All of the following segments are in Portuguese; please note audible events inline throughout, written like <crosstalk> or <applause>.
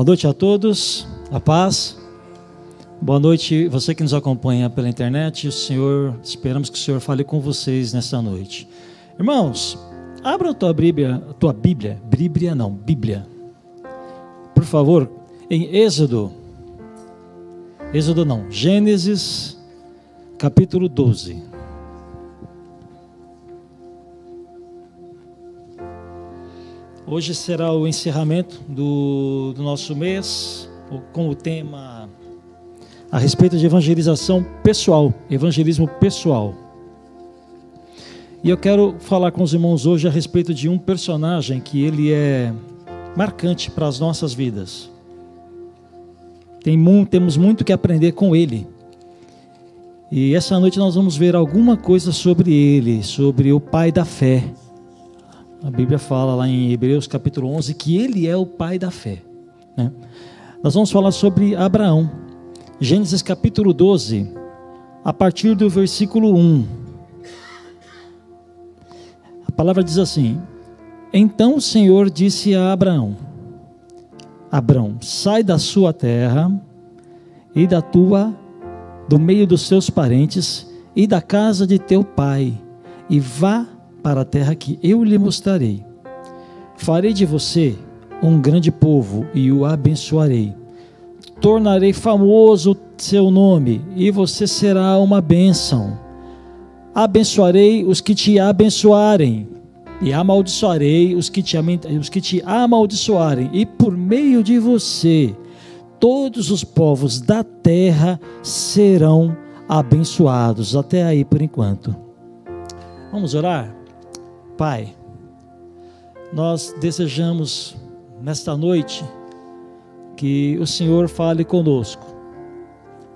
Boa noite a todos, a paz. Boa noite, você que nos acompanha pela internet. O Senhor, esperamos que o Senhor fale com vocês nessa noite. Irmãos, abra a tua Bíblia, a tua Bíblia, Bíblia não, Bíblia. Por favor, em Êxodo. Êxodo não, Gênesis, capítulo 12. Hoje será o encerramento do, do nosso mês com o tema a respeito de evangelização pessoal, evangelismo pessoal. E eu quero falar com os irmãos hoje a respeito de um personagem que ele é marcante para as nossas vidas. Tem, temos muito que aprender com ele. E essa noite nós vamos ver alguma coisa sobre ele, sobre o pai da fé. A Bíblia fala lá em Hebreus capítulo 11 que ele é o pai da fé. Né? Nós vamos falar sobre Abraão. Gênesis capítulo 12, a partir do versículo 1. A palavra diz assim: Então o Senhor disse a Abraão: Abraão, sai da sua terra e da tua, do meio dos seus parentes e da casa de teu pai, e vá para a terra que eu lhe mostrarei. Farei de você um grande povo e o abençoarei. Tornarei famoso seu nome e você será uma bênção. Abençoarei os que te abençoarem e amaldiçoarei os que te, os que te amaldiçoarem, e por meio de você todos os povos da terra serão abençoados. Até aí por enquanto. Vamos orar? Pai, nós desejamos nesta noite que o Senhor fale conosco.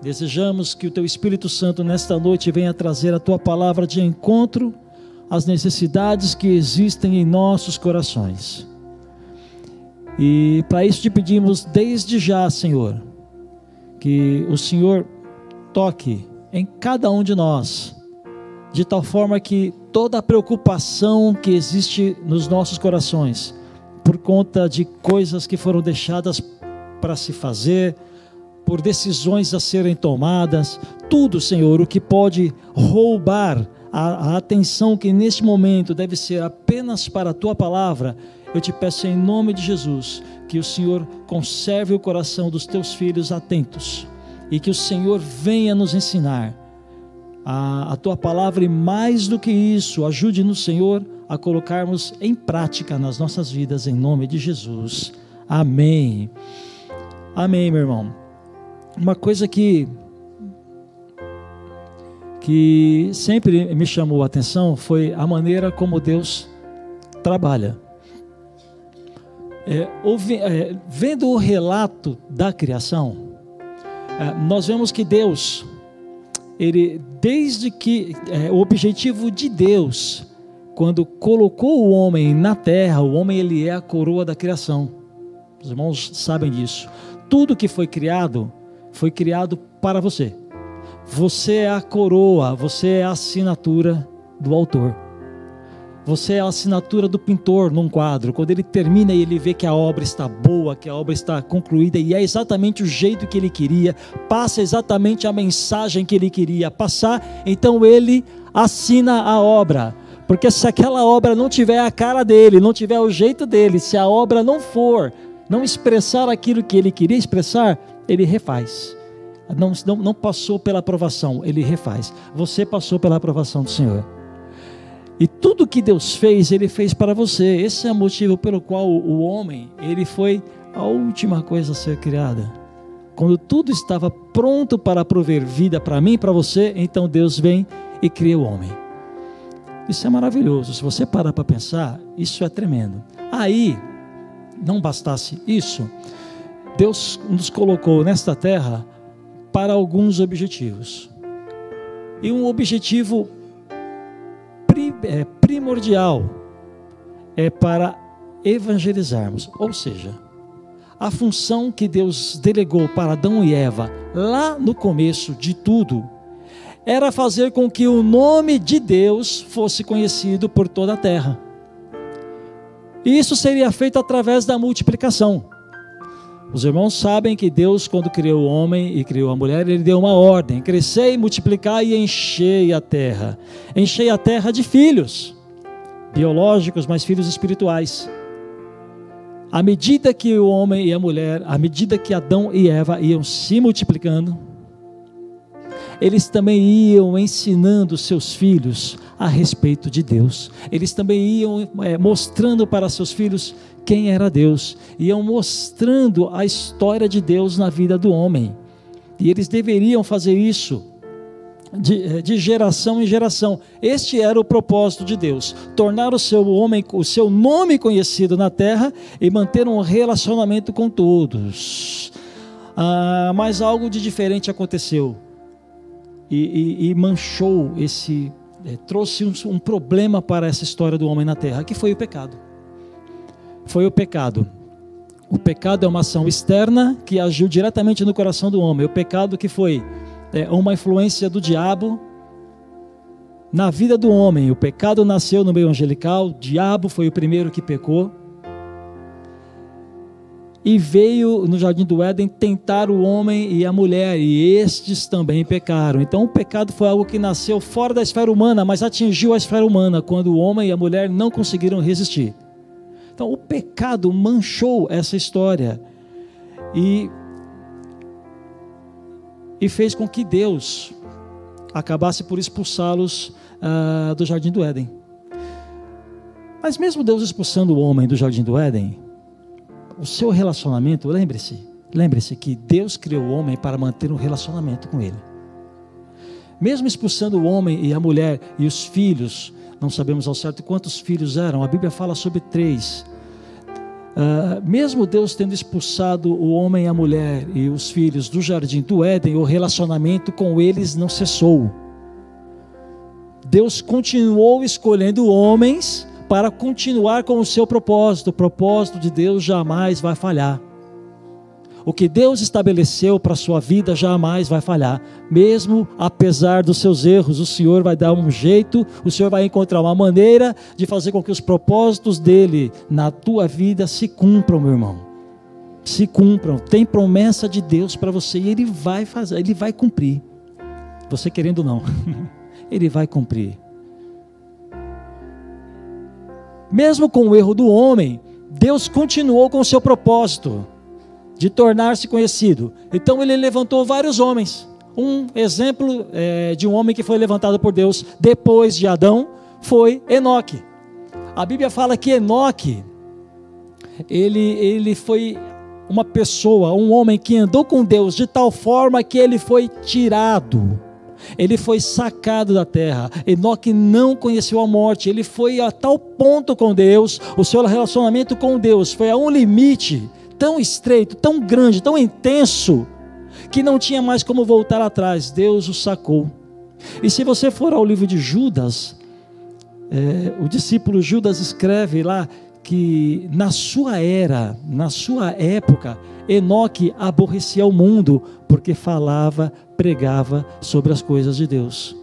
Desejamos que o Teu Espírito Santo nesta noite venha trazer a Tua palavra de encontro às necessidades que existem em nossos corações. E para isso te pedimos desde já, Senhor, que o Senhor toque em cada um de nós, de tal forma que toda a preocupação que existe nos nossos corações por conta de coisas que foram deixadas para se fazer, por decisões a serem tomadas, tudo, Senhor, o que pode roubar a, a, atenção que neste momento deve ser apenas para a tua palavra, eu te peço em nome de Jesus que o Senhor conserve o coração dos teus filhos atentos e que o Senhor venha nos ensinar a, a tua palavra e mais do que isso, ajude-nos, Senhor, a colocarmos em prática nas nossas vidas, em nome de Jesus. Amém. Amém, meu irmão. Uma coisa que que sempre me chamou a atenção foi a maneira como Deus trabalha. É, ouvi, é, vendo o relato da criação, é, nós vemos que Deus ele desde que é, o objetivo de Deus, quando colocou o homem na terra, o homem ele é a coroa da criação. Os irmãos sabem disso. Tudo que foi criado foi criado para você. Você é a coroa, você é a assinatura do autor. Você é a assinatura do pintor num quadro. Quando ele termina e ele vê que a obra está boa, que a obra está concluída e é exatamente o jeito que ele queria, passa exatamente a mensagem que ele queria passar, então ele assina a obra. Porque se aquela obra não tiver a cara dele, não tiver o jeito dele, se a obra não for, não expressar aquilo que ele queria expressar, ele refaz. Não, não, não passou pela aprovação, ele refaz. Você passou pela aprovação do Senhor. E tudo que Deus fez, Ele fez para você. Esse é o motivo pelo qual o homem, ele foi a última coisa a ser criada. Quando tudo estava pronto para prover vida para mim e para você, então Deus vem e cria o homem. Isso é maravilhoso. Se você parar para pensar, isso é tremendo. Aí, não bastasse isso, Deus nos colocou nesta terra para alguns objetivos. E um objetivo é, primordial é para evangelizarmos, ou seja, a função que Deus delegou para Adão e Eva lá no começo de tudo era fazer com que o nome de Deus fosse conhecido por toda a terra. E isso seria feito através da multiplicação. Os irmãos sabem que Deus, quando criou o homem e criou a mulher, ele deu uma ordem: crescer, multiplicar e enchei a terra. Enchei a terra de filhos biológicos, mas filhos espirituais. À medida que o homem e a mulher, à medida que Adão e Eva iam se multiplicando, eles também iam ensinando seus filhos a respeito de Deus. Eles também iam é, mostrando para seus filhos quem era Deus, iam mostrando a história de Deus na vida do homem. E eles deveriam fazer isso de, é, de, geração em geração. Este era o propósito de Deus: tornar o seu homem, o seu nome conhecido na terra e manter um relacionamento com todos. Ah, mas algo de diferente aconteceu e, e, e manchou esse, é, trouxe um, um problema para essa história do homem na terra, que foi o pecado. Foi o pecado. O pecado é uma ação externa que agiu diretamente no coração do homem. O pecado que foi é, uma influência do diabo na vida do homem. O pecado nasceu no meio angelical, o diabo foi o primeiro que pecou e veio no jardim do Éden tentar o homem e a mulher, e estes também pecaram. Então o pecado foi algo que nasceu fora da esfera humana, mas atingiu a esfera humana quando o homem e a mulher não conseguiram resistir. Então o pecado manchou essa história e e fez com que Deus acabasse por expulsá-los uh, do jardim do Éden. Mas mesmo Deus expulsando o homem do jardim do Éden, o seu relacionamento, lembre-se, lembre-se que Deus criou o homem para manter um relacionamento com ele. Mesmo expulsando o homem e a mulher e os filhos, não sabemos ao certo quantos filhos eram, a Bíblia fala sobre três. Uh, mesmo Deus tendo expulsado o homem a mulher e os filhos do jardim do Éden, o relacionamento com eles não cessou. Deus continuou escolhendo homens para continuar com o seu propósito. O propósito de Deus jamais vai falhar. O que Deus estabeleceu para a sua vida jamais vai falhar. Mesmo apesar dos seus erros, o Senhor vai dar um jeito, o Senhor vai encontrar uma maneira de fazer com que os propósitos dele na tua vida se cumpram, meu irmão. Se cumpram. Tem promessa de Deus para você e ele vai fazer, ele vai cumprir. Você querendo ou não, <laughs> ele vai cumprir. Mesmo com o erro do homem, Deus continuou com o seu propósito de tornar-se conhecido. Então ele levantou vários homens. Um exemplo é, de um homem que foi levantado por Deus depois de Adão foi Enoque. A Bíblia fala que Enoque ele, ele foi uma pessoa, um homem que andou com Deus de tal forma que ele foi tirado ele foi sacado da terra. Enoque não conheceu a morte, ele foi a tal ponto com Deus, o seu relacionamento com Deus foi a um limite tão estreito, tão grande, tão intenso, que não tinha mais como voltar atrás. Deus o sacou. E se você for ao livro de Judas, é, o discípulo Judas escreve lá que na sua era, na sua época, Enoque aborrecia o mundo porque falava, pregava sobre as coisas de Deus.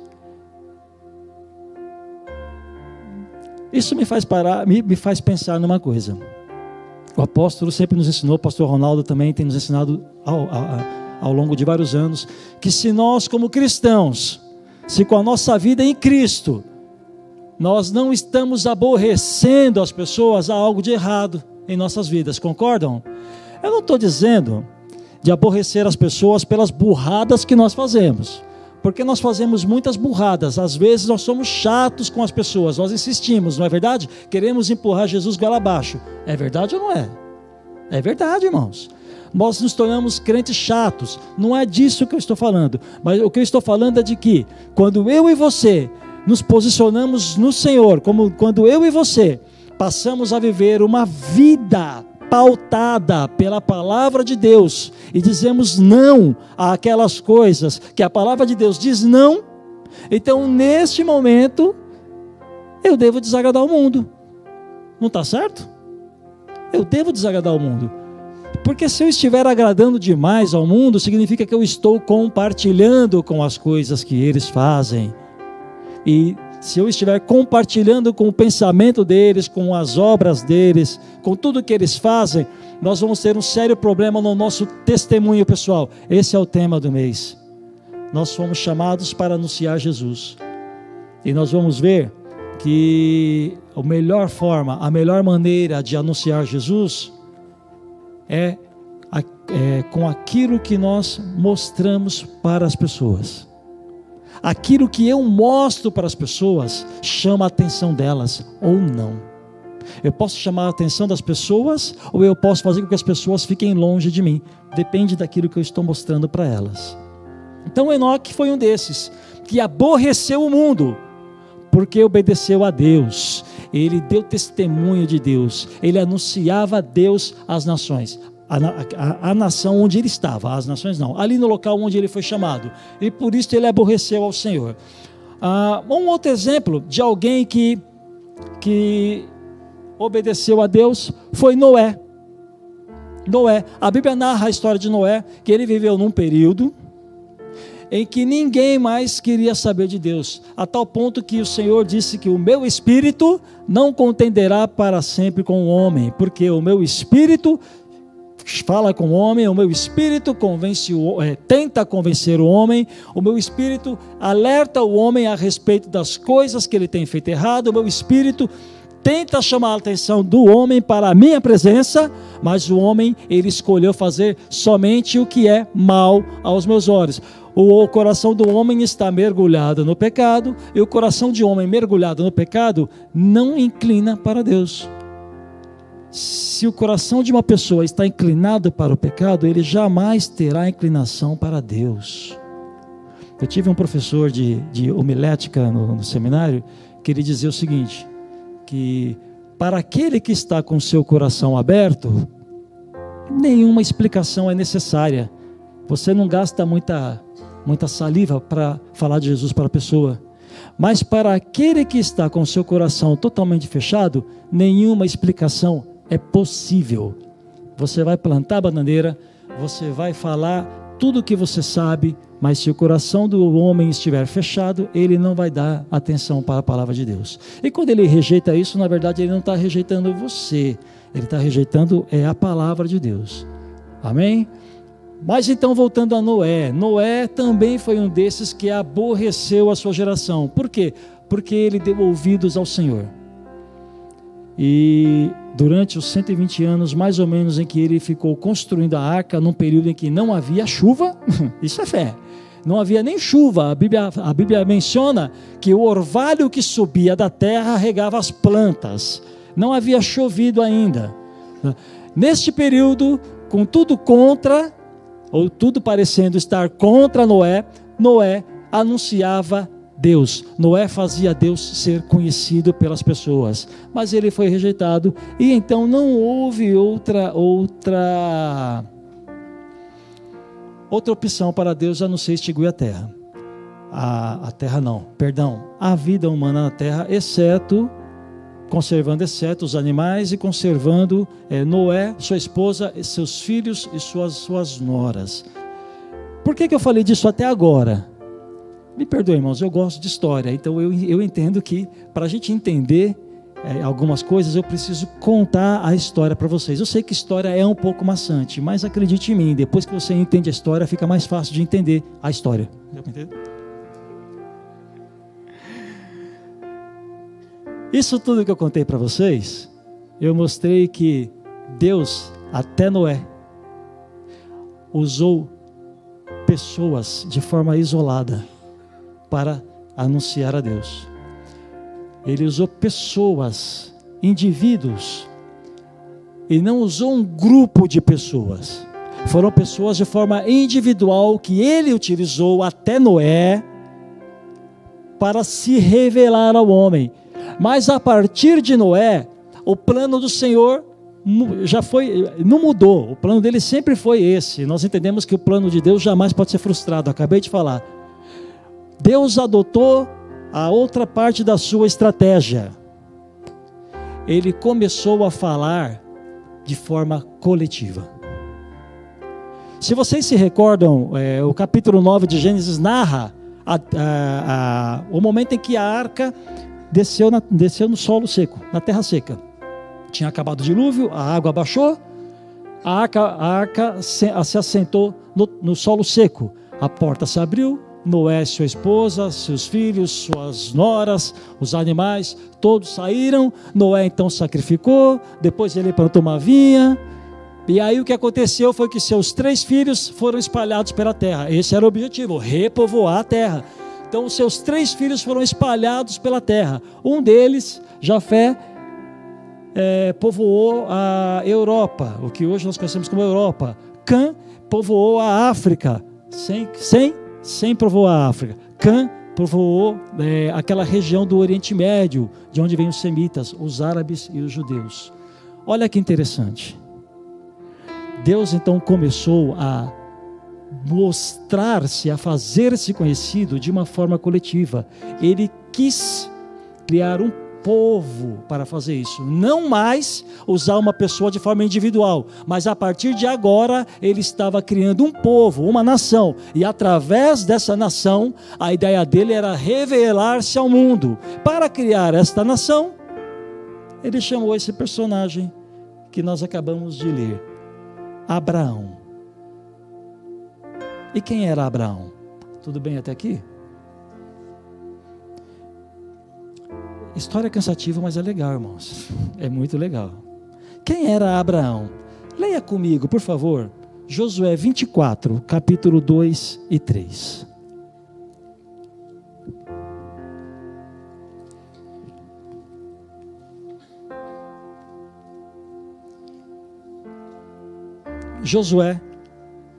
Isso me faz parar, me, me faz pensar numa coisa. O apóstolo sempre nos ensinou, o pastor Ronaldo também tem nos ensinado ao, ao, ao longo de vários anos, que se nós, como cristãos, se com a nossa vida em Cristo, nós não estamos aborrecendo as pessoas, há algo de errado em nossas vidas, concordam? Eu não estou dizendo de aborrecer as pessoas pelas burradas que nós fazemos. Porque nós fazemos muitas burradas, às vezes nós somos chatos com as pessoas, nós insistimos, não é verdade? Queremos empurrar Jesus goela abaixo. É verdade ou não é? É verdade, irmãos. Nós nos tornamos crentes chatos. Não é disso que eu estou falando. Mas o que eu estou falando é de que, quando eu e você nos posicionamos no Senhor, como quando eu e você passamos a viver uma vida pautada pela palavra de Deus e dizemos não àquelas coisas que a palavra de Deus diz não, então neste momento eu devo desagradar o mundo. Não está certo? Eu devo desagradar o mundo. Porque se eu estiver agradando demais ao mundo, significa que eu estou compartilhando com as coisas que eles fazem. E se eu estiver compartilhando com o pensamento deles, com as obras deles, com tudo que eles fazem, nós vamos ter um sério problema no nosso testemunho pessoal. Esse é o tema do mês. Nós fomos chamados para anunciar Jesus. E nós vamos ver que a melhor forma, a melhor maneira de anunciar Jesus é, é com aquilo que nós mostramos para as pessoas. Aquilo que eu mostro para as pessoas chama a atenção delas ou não. Eu posso chamar a atenção das pessoas ou eu posso fazer com que as pessoas fiquem longe de mim. Depende daquilo que eu estou mostrando para elas. Então Enoque foi um desses que aborreceu o mundo porque obedeceu a Deus. Ele deu testemunho de Deus. Ele anunciava a Deus às nações. A, a, a, nação onde ele estava, as nações não, ali no local onde ele foi chamado, e por isso ele aborreceu ao Senhor. Ah, um outro exemplo de alguém que, que obedeceu a Deus foi Noé. Noé, a Bíblia narra a história de Noé, que ele viveu num período em que ninguém mais queria saber de Deus, a tal ponto que o Senhor disse que o meu espírito não contenderá para sempre com o homem, porque o meu espírito fala com o homem, o meu espírito convence o, é, tenta convencer o homem, o meu espírito alerta o homem a respeito das coisas que ele tem feito errado, o meu espírito tenta chamar a atenção do homem para a minha presença, mas o homem ele escolheu fazer somente o que é mal aos meus olhos. O coração do homem está mergulhado no pecado, e o coração de homem mergulhado no pecado não inclina para Deus. Se o coração de uma pessoa está inclinado para o pecado, ele jamais terá inclinação para Deus. Eu tive um professor de, de homilética no, no seminário que ele dizia o seguinte: que para aquele que está com seu coração aberto, nenhuma explicação é necessária. Você não gasta muita muita saliva para falar de Jesus para a pessoa. Mas para aquele que está com seu coração totalmente fechado, nenhuma explicação é possível. Você vai plantar a bananeira, você vai falar tudo o que você sabe, mas se o coração do homem estiver fechado, ele não vai dar atenção para a palavra de Deus. E quando ele rejeita isso, na verdade, ele não está rejeitando você, ele está rejeitando é a palavra de Deus. Amém? Mas então, voltando a Noé, Noé também foi um desses que aborreceu a sua geração. Por quê? Porque ele deu ouvidos ao Senhor. E durante os 120 anos, mais ou menos, em que ele ficou construindo a arca, num período em que não havia chuva, <laughs> isso é fé. Não havia nem chuva. A Bíblia, a Bíblia menciona que o orvalho que subia da terra regava as plantas. Não havia chovido ainda. Neste período, com tudo contra, ou tudo parecendo estar contra Noé, Noé anunciava Deus. Noé fazia Deus ser conhecido pelas pessoas, mas ele foi rejeitado e então não houve outra outra outra opção para Deus a não ser extinguir a terra. A, a terra não, perdão, a vida humana na terra, exceto conservando exceto os animais e conservando é, Noé, sua esposa, seus filhos e suas, suas noras. Por que, que eu falei disso até agora? Me perdoe, irmãos, eu gosto de história, então eu, eu entendo que para a gente entender é, algumas coisas eu preciso contar a história para vocês. Eu sei que história é um pouco maçante, mas acredite em mim, depois que você entende a história, fica mais fácil de entender a história. Isso tudo que eu contei para vocês, eu mostrei que Deus, até Noé, usou pessoas de forma isolada para anunciar a Deus. Ele usou pessoas, indivíduos, e não usou um grupo de pessoas. Foram pessoas de forma individual que ele utilizou até Noé para se revelar ao homem. Mas a partir de Noé, o plano do Senhor já foi, não mudou. O plano dele sempre foi esse. Nós entendemos que o plano de Deus jamais pode ser frustrado. Acabei de falar. Deus adotou a outra parte da sua estratégia. Ele começou a falar de forma coletiva. Se vocês se recordam, é, o capítulo 9 de Gênesis narra a, a, a, o momento em que a arca desceu, na, desceu no solo seco, na terra seca. Tinha acabado o dilúvio, a água baixou, a arca, a arca se, se assentou no, no solo seco. A porta se abriu, Noé, sua esposa, seus filhos, suas noras, os animais, todos saíram. Noé então sacrificou, depois ele plantou uma vinha. E aí o que aconteceu foi que seus três filhos foram espalhados pela terra. Esse era o objetivo, repovoar a terra. Então seus três filhos foram espalhados pela terra. Um deles, Jafé, é, povoou a Europa, o que hoje nós conhecemos como Europa. Cã povoou a África, sem, sem, sem povoar a África. Cã povoou é, aquela região do Oriente Médio, de onde vêm os semitas, os árabes e os judeus. Olha que interessante. Deus então começou a mostrar-se, a fazer-se conhecido de uma forma coletiva. Ele quis criar um povo para fazer isso. Não mais usar uma pessoa de forma individual, mas a partir de agora ele estava criando um povo, uma nação, e através dessa nação, a ideia dele era revelar-se ao mundo. Para criar esta nação, ele chamou esse personagem que nós acabamos de ler, Abraão. E quem era Abraão? Tudo bem até aqui? História cansativa, mas é legal, irmãos. É muito legal. Quem era Abraão? Leia comigo, por favor. Josué 24, capítulo 2 e 3. Josué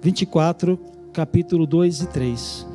24, capítulo 2 e 3.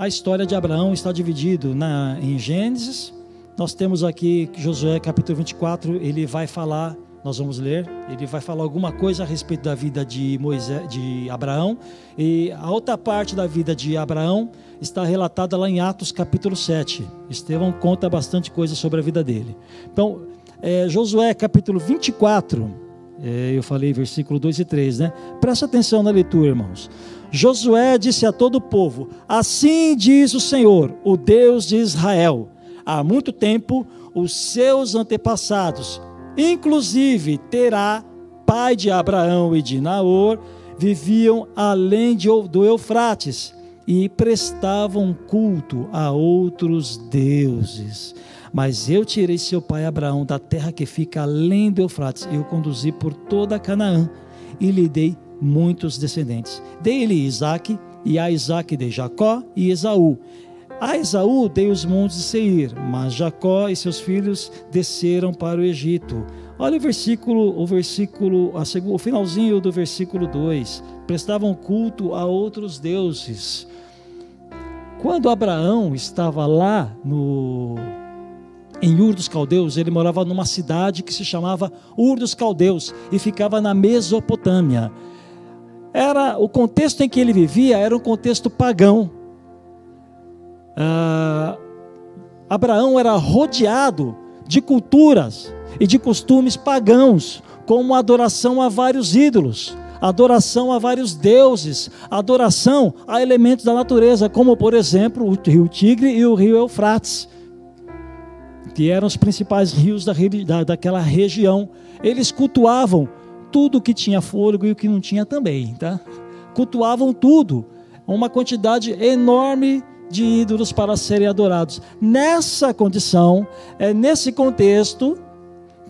A história de Abraão está dividido na, em Gênesis. Nós temos aqui Josué capítulo 24, ele vai falar, nós vamos ler, ele vai falar alguma coisa a respeito da vida de Moisés, de Abraão, e a outra parte da vida de Abraão está relatada lá em Atos capítulo 7. Estevão conta bastante coisa sobre a vida dele. Então, é, Josué capítulo 24, é, eu falei versículo 2 e 3, né? Presta atenção na leitura, irmãos. Josué disse a todo o povo: Assim diz o Senhor, o Deus de Israel: Há muito tempo os seus antepassados, inclusive Terá, pai de Abraão e de Naor, viviam além de, do Eufrates e prestavam culto a outros deuses. Mas eu tirei seu pai Abraão da terra que fica além do Eufrates e o conduzi por toda Canaã e lhe dei muitos descendentes. Dei-lhe Isaac, e a Isaac dei Jacó e Esaú. A Esaú dei os montes de Seir, mas Jacó e seus filhos desceram para o Egito. Olha o versículo, o versículo, o finalzinho do versículo 2. Prestavam culto a outros deuses. Quando Abraão estava lá no em Ur dos Caldeus, ele morava numa cidade que se chamava Ur dos Caldeus e ficava na Mesopotâmia era o contexto em que ele vivia era um contexto pagão. Ah, Abraão era rodeado de culturas e de costumes pagãos, como adoração a vários ídolos, adoração a vários deuses, adoração a elementos da natureza, como por exemplo o rio Tigre e o rio Eufrates, que eram os principais rios da, da, daquela região. Eles cultuavam tudo que tinha fôlego e o que não tinha também, tá? Cultuavam tudo, uma quantidade enorme de ídolos para serem adorados. Nessa condição, é nesse contexto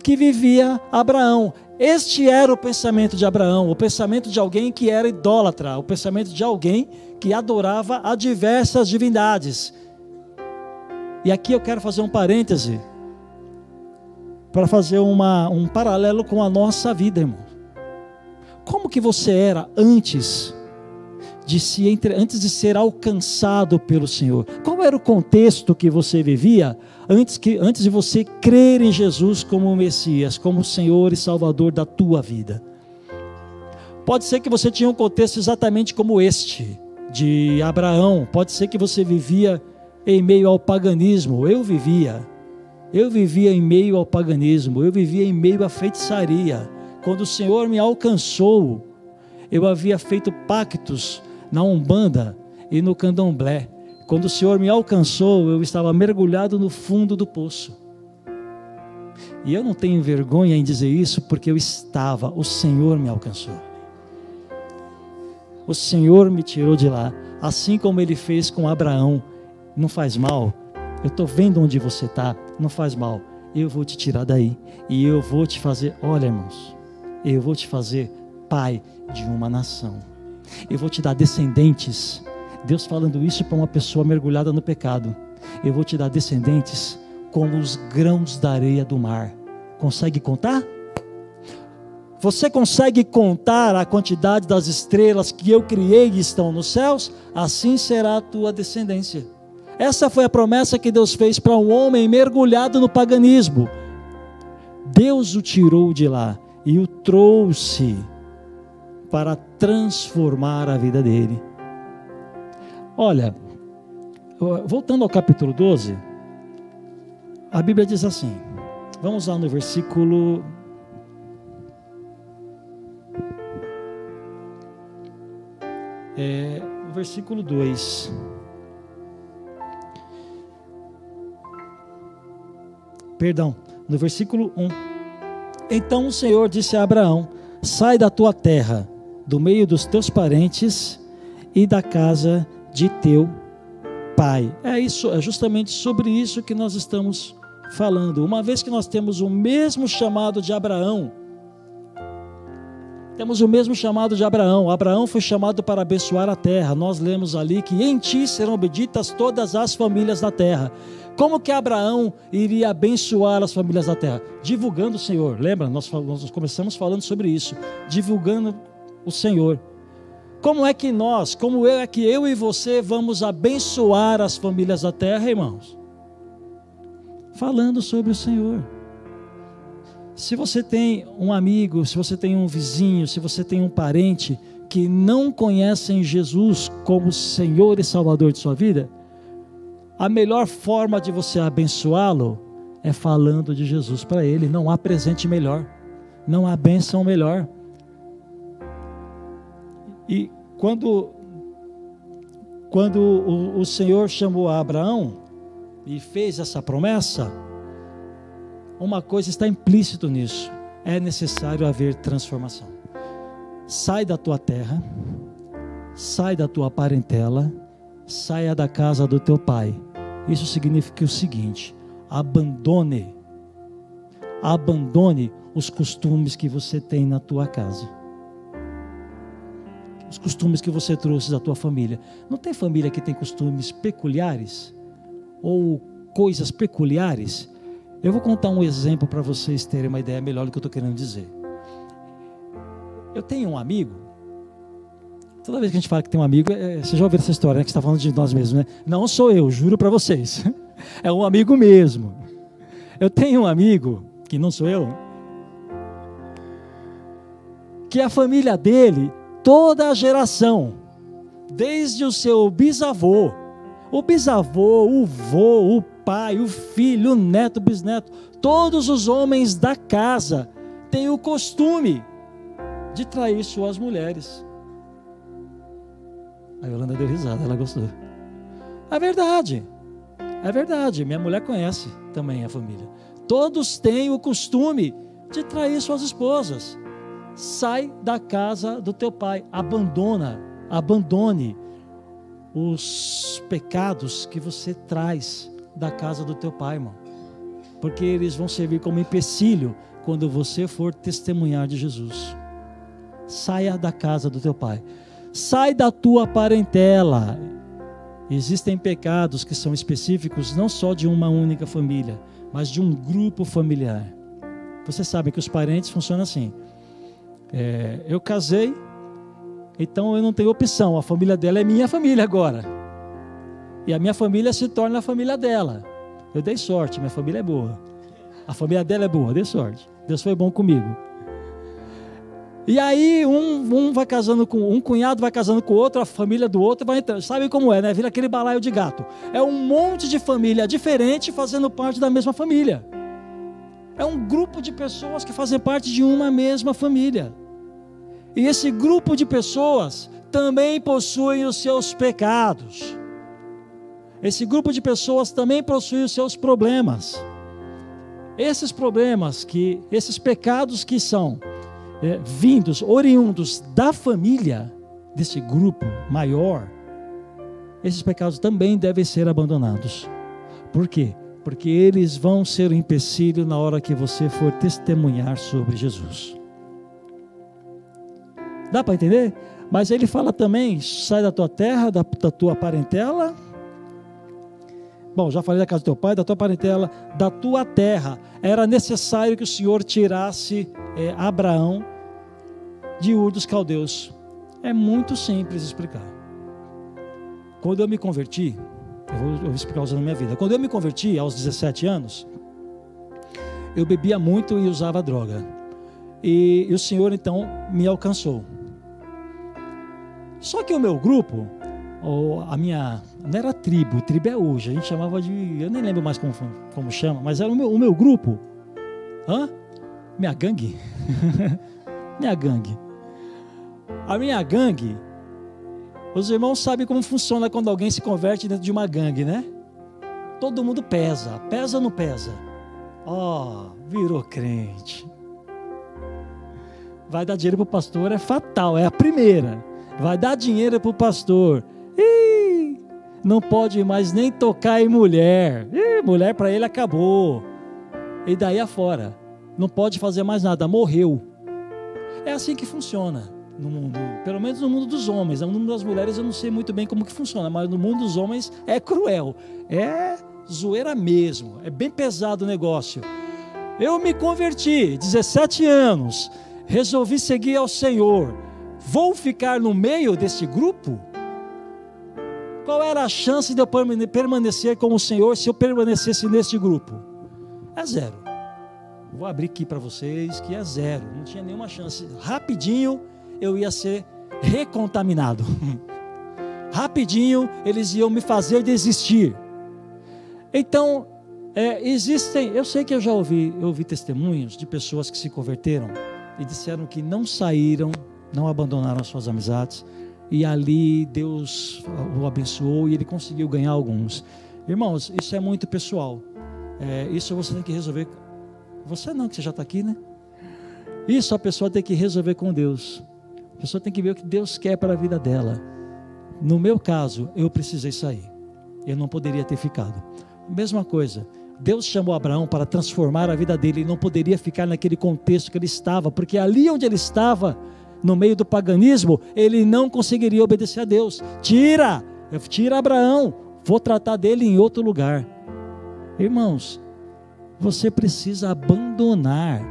que vivia Abraão. Este era o pensamento de Abraão, o pensamento de alguém que era idólatra, o pensamento de alguém que adorava a diversas divindades. E aqui eu quero fazer um parêntese para fazer uma, um paralelo com a nossa vida, irmão. Como que você era antes de se entre, antes de ser alcançado pelo Senhor. Qual era o contexto que você vivia antes, que, antes de você crer em Jesus como Messias, como Senhor e Salvador da tua vida? Pode ser que você tinha um contexto exatamente como este, de Abraão. Pode ser que você vivia em meio ao paganismo. Eu vivia. Eu vivia em meio ao paganismo. Eu vivia em meio à feitiçaria. Quando o Senhor me alcançou, eu havia feito pactos na Umbanda e no Candomblé. Quando o Senhor me alcançou, eu estava mergulhado no fundo do poço. E eu não tenho vergonha em dizer isso, porque eu estava, o Senhor me alcançou. O Senhor me tirou de lá, assim como ele fez com Abraão. Não faz mal, eu estou vendo onde você está, não faz mal. Eu vou te tirar daí e eu vou te fazer, olha irmãos, eu vou te fazer pai de uma nação. Eu vou te dar descendentes. Deus falando isso para uma pessoa mergulhada no pecado. Eu vou te dar descendentes como os grãos da areia do mar. Consegue contar? Você consegue contar a quantidade das estrelas que eu criei e estão nos céus? Assim será a tua descendência. Essa foi a promessa que Deus fez para um homem mergulhado no paganismo. Deus o tirou de lá e o trouxe para transformar a vida dele. Olha, voltando ao capítulo 12, a Bíblia diz assim: vamos lá no versículo. É, versículo 2. Perdão, no versículo 1. Então o Senhor disse a Abraão: Sai da tua terra, do meio dos teus parentes e da casa de teu pai. É isso, é justamente sobre isso que nós estamos falando. Uma vez que nós temos o mesmo chamado de Abraão, temos o mesmo chamado de Abraão. Abraão foi chamado para abençoar a terra. Nós lemos ali que em ti serão benditas todas as famílias da terra. Como que Abraão iria abençoar as famílias da terra? Divulgando o Senhor. Lembra? Nós, nós começamos falando sobre isso. Divulgando o Senhor. Como é que nós, como é que eu e você vamos abençoar as famílias da terra, irmãos? Falando sobre o Senhor. Se você tem um amigo, se você tem um vizinho, se você tem um parente que não conhecem Jesus como Senhor e Salvador de sua vida, a melhor forma de você abençoá-lo é falando de Jesus para ele. Não há presente melhor, não há bênção melhor. E quando, quando o, o Senhor chamou Abraão e fez essa promessa, uma coisa está implícito nisso: é necessário haver transformação. Sai da tua terra, sai da tua parentela, saia da casa do teu pai isso significa o seguinte: abandone, abandone os costumes que você tem na tua casa. Os costumes que você trouxe da tua família. Não tem família que tem costumes peculiares? Ou coisas peculiares? Eu vou contar um exemplo para vocês terem uma ideia melhor do que eu estou querendo dizer. Eu tenho um amigo Toda vez que a gente fala que tem um amigo, é, você já ouviu essa história, né, que está falando de nós mesmos, né? Não sou eu, juro para vocês. <laughs> É um amigo mesmo. Eu tenho um amigo, que não sou eu, que a família dele, toda a geração, desde o seu bisavô, o bisavô, o vô, o pai, o filho, o neto, o bisneto, todos os homens da casa têm o costume de trair suas mulheres. A Yolanda deu risada, ela gostou. É verdade. É verdade. Minha mulher conhece também a família. Todos têm o costume de trair suas esposas. Sai da casa do teu pai. Abandona, abandone os pecados que você traz da casa do teu pai, irmão. Porque eles vão servir como empecilho quando você for testemunhar de Jesus. Saia da casa do teu pai. Sai da tua parentela. Existem pecados que são específicos não só de uma única família, mas de um grupo familiar. Você sabe que os parentes funcionam assim. É, eu casei, Então eu não tenho opção, a família dela é minha família agora. E a minha família se torna a família dela. Eu dei sorte, minha família é boa. A família dela é boa, dei sorte. Deus foi bom comigo. E aí um, um vai casando com um cunhado vai casando com outro, a família do outro vai entrando. Sabe como é, né? Vira aquele balaio de gato. É um monte de família diferente fazendo parte da mesma família. É um grupo de pessoas que fazem parte de uma mesma família. E esse grupo de pessoas também possuem os seus pecados. Esse grupo de pessoas também possui os seus problemas. Esses problemas que, esses pecados que são é, vindos, oriundos da família desse grupo maior, esses pecados também devem ser abandonados. Por quê? Porque eles vão ser um empecilho na hora que você for testemunhar sobre Jesus. Dá para entender? Mas ele fala também: sai da tua terra, da, da tua parentela. Bom, já falei da casa do teu pai, da tua parentela, da tua terra. Era necessário que o Senhor tirasse é, Abraão de Ur dos Caldeus. É muito simples explicar. Quando eu me converti, eu vou, eu vou explicar usando a minha vida. Quando eu me converti aos 17 anos, eu bebia muito e usava droga. E, e o Senhor então me alcançou. Só que o meu grupo, ou a minha. Não era tribo, tribo é hoje, a gente chamava de. Eu nem lembro mais como, como chama, mas era o meu, o meu grupo. Hã? Minha gangue? <laughs> minha gangue. A minha gangue. Os irmãos sabem como funciona quando alguém se converte dentro de uma gangue, né? Todo mundo pesa. Pesa ou não pesa? Ó, oh, virou crente. Vai dar dinheiro para o pastor, é fatal, é a primeira vai dar dinheiro para o pastor. Não pode mais nem tocar em mulher. Ih, mulher para ele acabou. E daí afora. Não pode fazer mais nada, morreu. É assim que funciona no mundo, pelo menos no mundo dos homens. No mundo das mulheres eu não sei muito bem como que funciona, mas no mundo dos homens é cruel. É zoeira mesmo. É bem pesado o negócio. Eu me converti, 17 anos, resolvi seguir ao Senhor Vou ficar no meio desse grupo? Qual era a chance de eu permanecer com o Senhor se eu permanecesse neste grupo? É zero. Vou abrir aqui para vocês que é zero. Não tinha nenhuma chance. Rapidinho eu ia ser recontaminado. <laughs> Rapidinho eles iam me fazer desistir. Então, é, existem, eu sei que eu já ouvi, eu ouvi testemunhos de pessoas que se converteram e disseram que não saíram não abandonaram suas amizades. E ali Deus o abençoou e ele conseguiu ganhar alguns. Irmãos, isso é muito pessoal. É, isso você tem que resolver. Você não, que você já está aqui, né? Isso a pessoa tem que resolver com Deus. A pessoa tem que ver o que Deus quer para a vida dela. No meu caso, eu precisei sair. Eu não poderia ter ficado. Mesma coisa. Deus chamou Abraão para transformar a vida dele. Ele não poderia ficar naquele contexto que ele estava, porque ali onde ele estava, no meio do paganismo, ele não conseguiria obedecer a Deus. Tira, tira Abraão, vou tratar dele em outro lugar. Irmãos, você precisa abandonar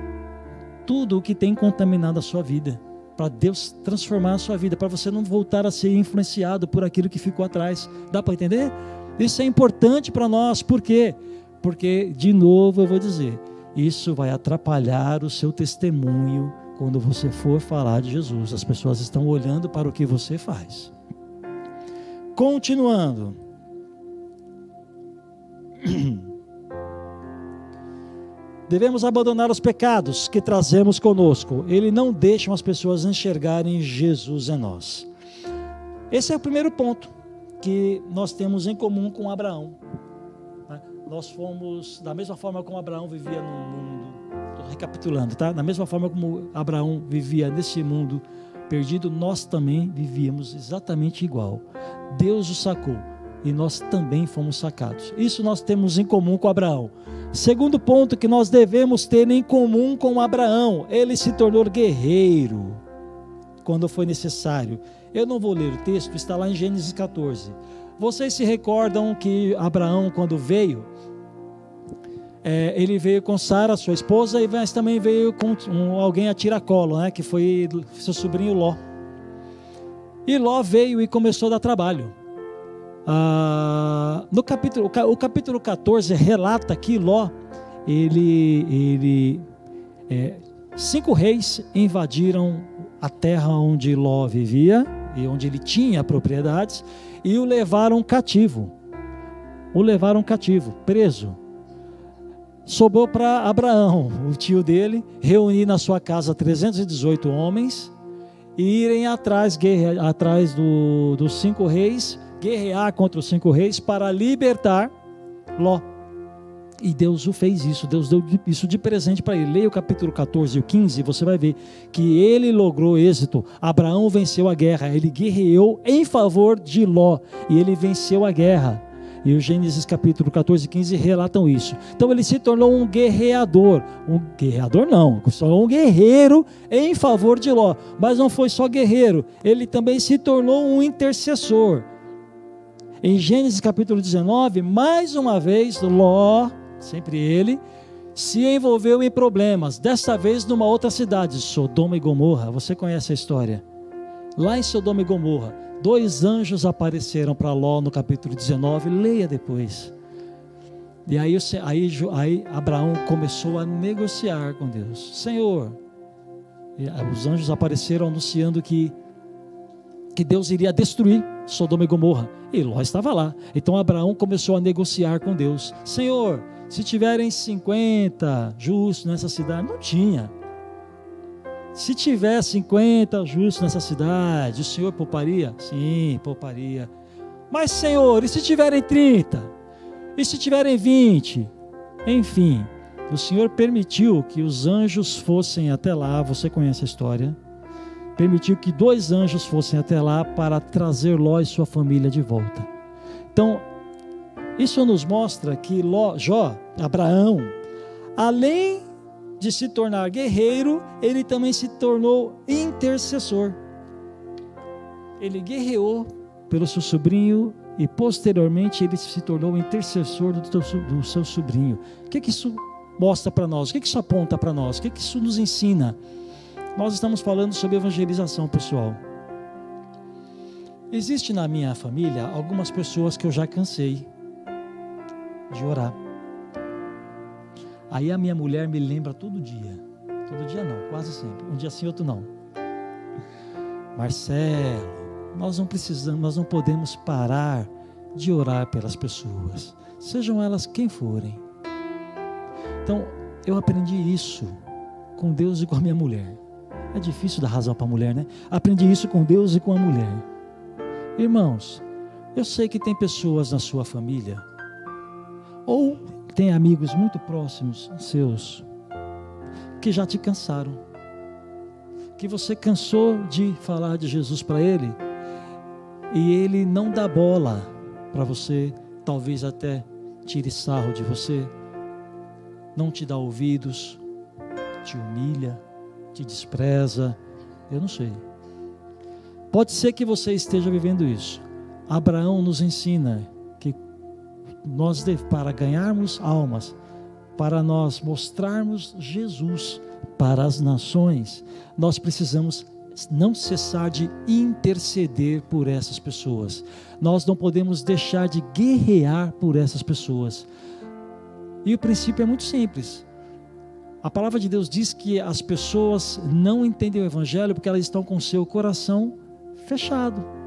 tudo o que tem contaminado a sua vida, para Deus transformar a sua vida, para você não voltar a ser influenciado por aquilo que ficou atrás. Dá para entender? Isso é importante para nós, por quê? Porque, de novo, eu vou dizer, isso vai atrapalhar o seu testemunho quando você for falar de Jesus. As pessoas estão olhando para o que você faz. Continuando. <clears throat> Devemos abandonar os pecados que trazemos conosco. Ele não deixa as pessoas enxergarem Jesus em nós. Esse é o primeiro ponto que nós temos em comum com Abraão. Nós fomos, da mesma forma como Abraão vivia no mundo recapitulando, tá? Da mesma forma como Abraão vivia nesse mundo perdido, nós também vivíamos exatamente igual. Deus o sacou e nós também fomos sacados. Isso nós temos em comum com Abraão. Segundo ponto que nós devemos ter em comum com Abraão, ele se tornou guerreiro quando foi necessário. Eu não vou ler o texto, está lá em Gênesis 14. Vocês se recordam que Abraão, quando veio, é, ele veio com Sara, sua esposa, e mas também veio com um, alguém a tiracolo, né, que foi seu sobrinho Ló. E Ló veio e começou a dar trabalho. Ah, no capítulo, o capítulo 14 relata que Ló, ele, ele é, cinco reis invadiram a terra onde Ló vivia e onde ele tinha propriedades e o levaram cativo. O levaram cativo, preso. Sobrou para Abraão, o tio dele, reunir na sua casa 318 homens e irem atrás, atrás do, dos cinco reis, guerrear contra os cinco reis para libertar Ló. E Deus o fez isso, Deus deu isso de presente para ele. Leia o capítulo 14 e o 15, você vai ver que ele logrou êxito. Abraão venceu a guerra, ele guerreou em favor de Ló e ele venceu a guerra. E o Gênesis capítulo 14 e 15 relatam isso. Então ele se tornou um guerreador. Um guerreador não, se tornou um guerreiro em favor de Ló. Mas não foi só guerreiro, ele também se tornou um intercessor. Em Gênesis capítulo 19, mais uma vez, Ló sempre ele, se envolveu em problemas, desta vez numa outra cidade, Sodoma e Gomorra. Você conhece a história? Lá em Sodoma e Gomorra, dois anjos apareceram para Ló no capítulo 19, leia depois. E aí, aí, aí Abraão começou a negociar com Deus: Senhor, os anjos apareceram anunciando que, que Deus iria destruir Sodoma e Gomorra. E Ló estava lá. Então Abraão começou a negociar com Deus: Senhor, se tiverem 50 justos nessa cidade, não tinha. Se tiver 50 justos nessa cidade, o Senhor pouparia? Sim, pouparia. Mas, Senhor, e se tiverem 30? E se tiverem 20? Enfim, o Senhor permitiu que os anjos fossem até lá, você conhece a história. Permitiu que dois anjos fossem até lá para trazer Ló e sua família de volta. Então, isso nos mostra que Ló, Jó, Abraão, além de se tornar guerreiro, ele também se tornou intercessor. Ele guerreou pelo seu sobrinho e posteriormente ele se tornou intercessor do, seu sobrinho. O que, que isso mostra para nós? O que, que isso aponta para nós? O que, que isso nos ensina? Nós estamos falando sobre evangelização, pessoal. Existe na minha família algumas pessoas que eu já cansei de orar. Aí a minha mulher me lembra todo dia. Todo dia não, quase sempre. Um dia sim, outro não. Marcelo, nós não precisamos, nós não podemos parar de orar pelas pessoas, sejam elas quem forem. Então, eu aprendi isso com Deus e com a minha mulher. É difícil dar razão para a mulher, né? Aprendi isso com Deus e com a mulher. Irmãos, eu sei que tem pessoas na sua família ou tem amigos muito próximos seus que já te cansaram. Que você cansou de falar de Jesus para ele e ele não dá bola para você, talvez até tire sarro de você, não te dá ouvidos, te humilha, te despreza, eu não sei. Pode ser que você esteja vivendo isso. Abraão nos ensina nós para ganharmos almas, para nós mostrarmos Jesus para as nações, nós precisamos não cessar de interceder por essas pessoas. Nós não podemos deixar de guerrear por essas pessoas. E o princípio é muito simples. A palavra de Deus diz que as pessoas não entendem o evangelho porque elas estão com seu coração fechado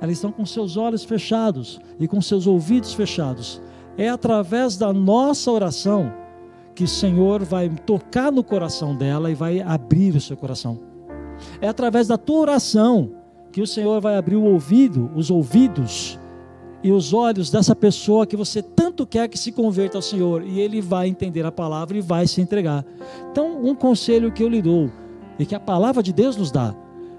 elas estão com seus olhos fechados e com seus ouvidos fechados. É através da nossa oração que o Senhor vai tocar no coração dela e vai abrir o seu coração. É através da tua oração que o Senhor vai abrir o ouvido, os ouvidos e os olhos dessa pessoa que você tanto quer que se converta ao Senhor e ele vai entender a palavra e vai se entregar. Então, um conselho que eu lhe dou e que a palavra de Deus nos dá: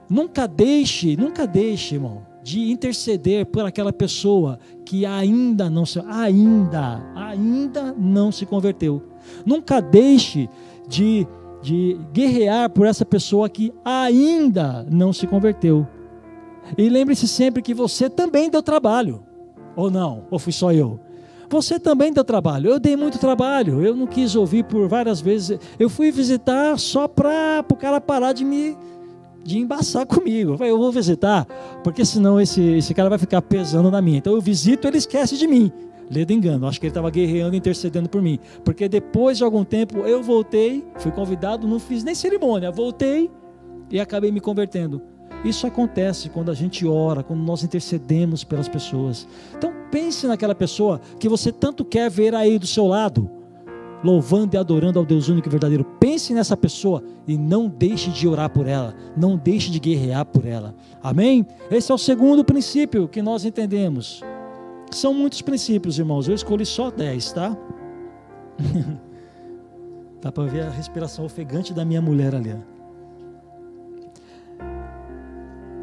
nunca deixe, nunca deixe, irmão, de interceder por aquela pessoa que ainda não se ainda ainda não se converteu. Nunca deixe de de guerrear por essa pessoa que ainda não se converteu. E lembre-se sempre que você também deu trabalho. Ou não? Ou fui só eu? Você também deu trabalho. Eu dei muito trabalho. Eu não quis ouvir por várias vezes. Eu fui visitar só para o cara parar de me de embaçar comigo. Eu, vou visitar, porque senão esse, esse cara vai ficar pesando na minha. Então eu visito, ele esquece de mim. Ledo engano, acho que ele estava guerreando, intercedendo por mim. Porque depois de algum tempo eu voltei, fui convidado, não fiz nem cerimônia, voltei e acabei me convertendo. Isso acontece quando a gente ora, quando nós intercedemos pelas pessoas. Então pense naquela pessoa que você tanto quer ver aí do seu lado, louvando e adorando ao Deus único e verdadeiro. Pense nessa pessoa e não deixe de orar por ela, não deixe de guerrear por ela. Amém? Esse é o segundo princípio que nós entendemos. São muitos princípios, irmãos. Eu escolhi só dez, tá? <laughs> Dá para ver a respiração ofegante da minha mulher ali.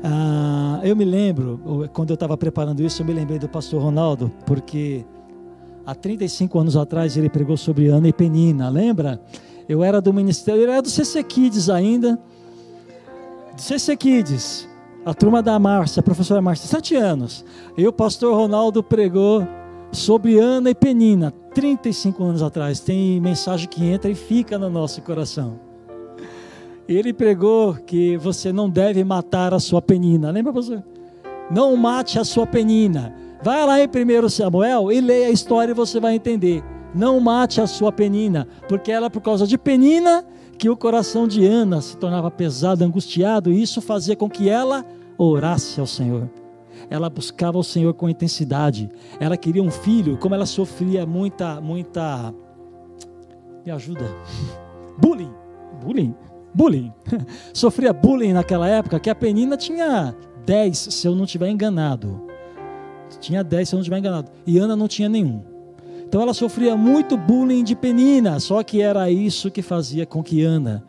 Ah, eu me lembro, quando eu estava preparando isso, eu me lembrei do pastor Ronaldo, porque há 35 anos atrás ele pregou sobre Ana e Penina, lembra? Eu era do ministério, eu era do CC Kids ainda, do CC Kids, a turma da Márcia, a professora Márcia, sete anos. E o pastor Ronaldo pregou sobre Ana e Penina, 35 anos atrás. Tem mensagem que entra e fica no nosso coração. Ele pregou que você não deve matar a sua penina. Lembra você? Não mate a sua penina. Vai lá em 1 Samuel e leia a história e você vai entender. Não mate a sua penina, porque ela por causa de penina que o coração de Ana se tornava pesado, angustiado, e isso fazia com que ela orasse ao Senhor. Ela buscava o Senhor com intensidade. Ela queria um filho, como ela sofria muita, muita. Me ajuda. <laughs> Bullying. Bullying bullying. <laughs> Sofria bullying naquela época, que a Penina tinha 10, se eu não estiver enganado. Tinha 10, se eu não estiver enganado. E Ana não tinha nenhum. Então ela sofria muito bullying de Penina, só que era isso que fazia com que Ana,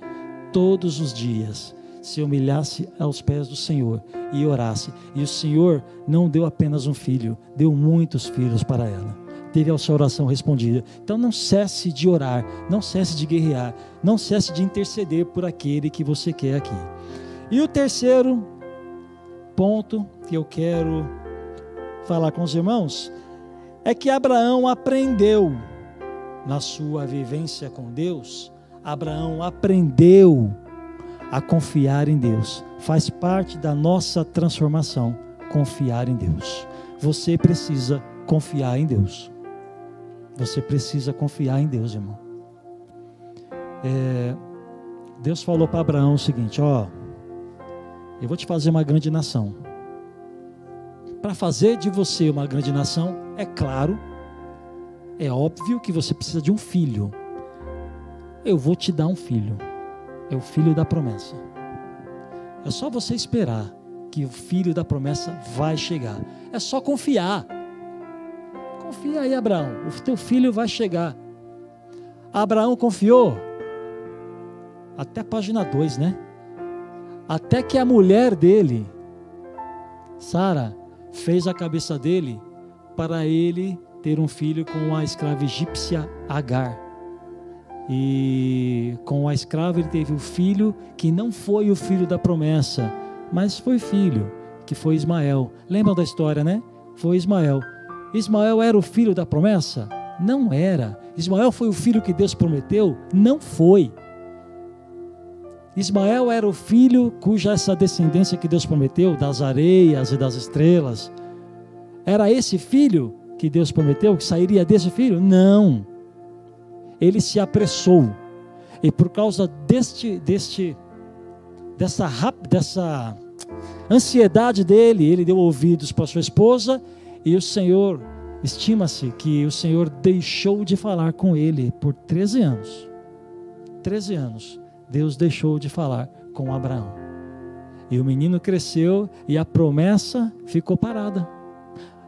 todos os dias, se humilhasse aos pés do Senhor e orasse. E o Senhor não deu apenas um filho, deu muitos filhos para ela teve a sua oração respondida. Então não cesse de orar, não cesse de guerrear, não cesse de interceder por aquele que você quer aqui. E o terceiro ponto que eu quero falar com os irmãos é que Abraão aprendeu na sua vivência com Deus, Abraão aprendeu a confiar em Deus. Faz parte da nossa transformação confiar em Deus. Você precisa confiar em Deus. Você precisa confiar em Deus, irmão. É, Deus falou para Abraão o seguinte: Ó, eu vou te fazer uma grande nação. Para fazer de você uma grande nação, é claro, é óbvio que você precisa de um filho. Eu vou te dar um filho. É o filho da promessa. É só você esperar que o filho da promessa vai chegar. É só confiar. Confia aí, Abraão, o teu filho vai chegar. Abraão confiou. Até a página 2, né? Até que a mulher dele, Sara, fez a cabeça dele para ele ter um filho com a escrava egípcia Agar. E com a escrava ele teve um filho que não foi o filho da promessa, mas foi filho, que foi Ismael. Lembram da história, né? Foi Ismael. Ismael era o filho da promessa? Não era. Ismael foi o filho que Deus prometeu? Não foi. Ismael era o filho cuja essa descendência que Deus prometeu, das areias e das estrelas. Era esse filho que Deus prometeu que sairia desse filho? Não. Ele se apressou. E por causa deste deste dessa dessa ansiedade dele, ele deu ouvidos para sua esposa e o Senhor, estima-se que o Senhor deixou de falar com ele por 13 anos. 13 anos, Deus deixou de falar com Abraão. E o menino cresceu e a promessa ficou parada.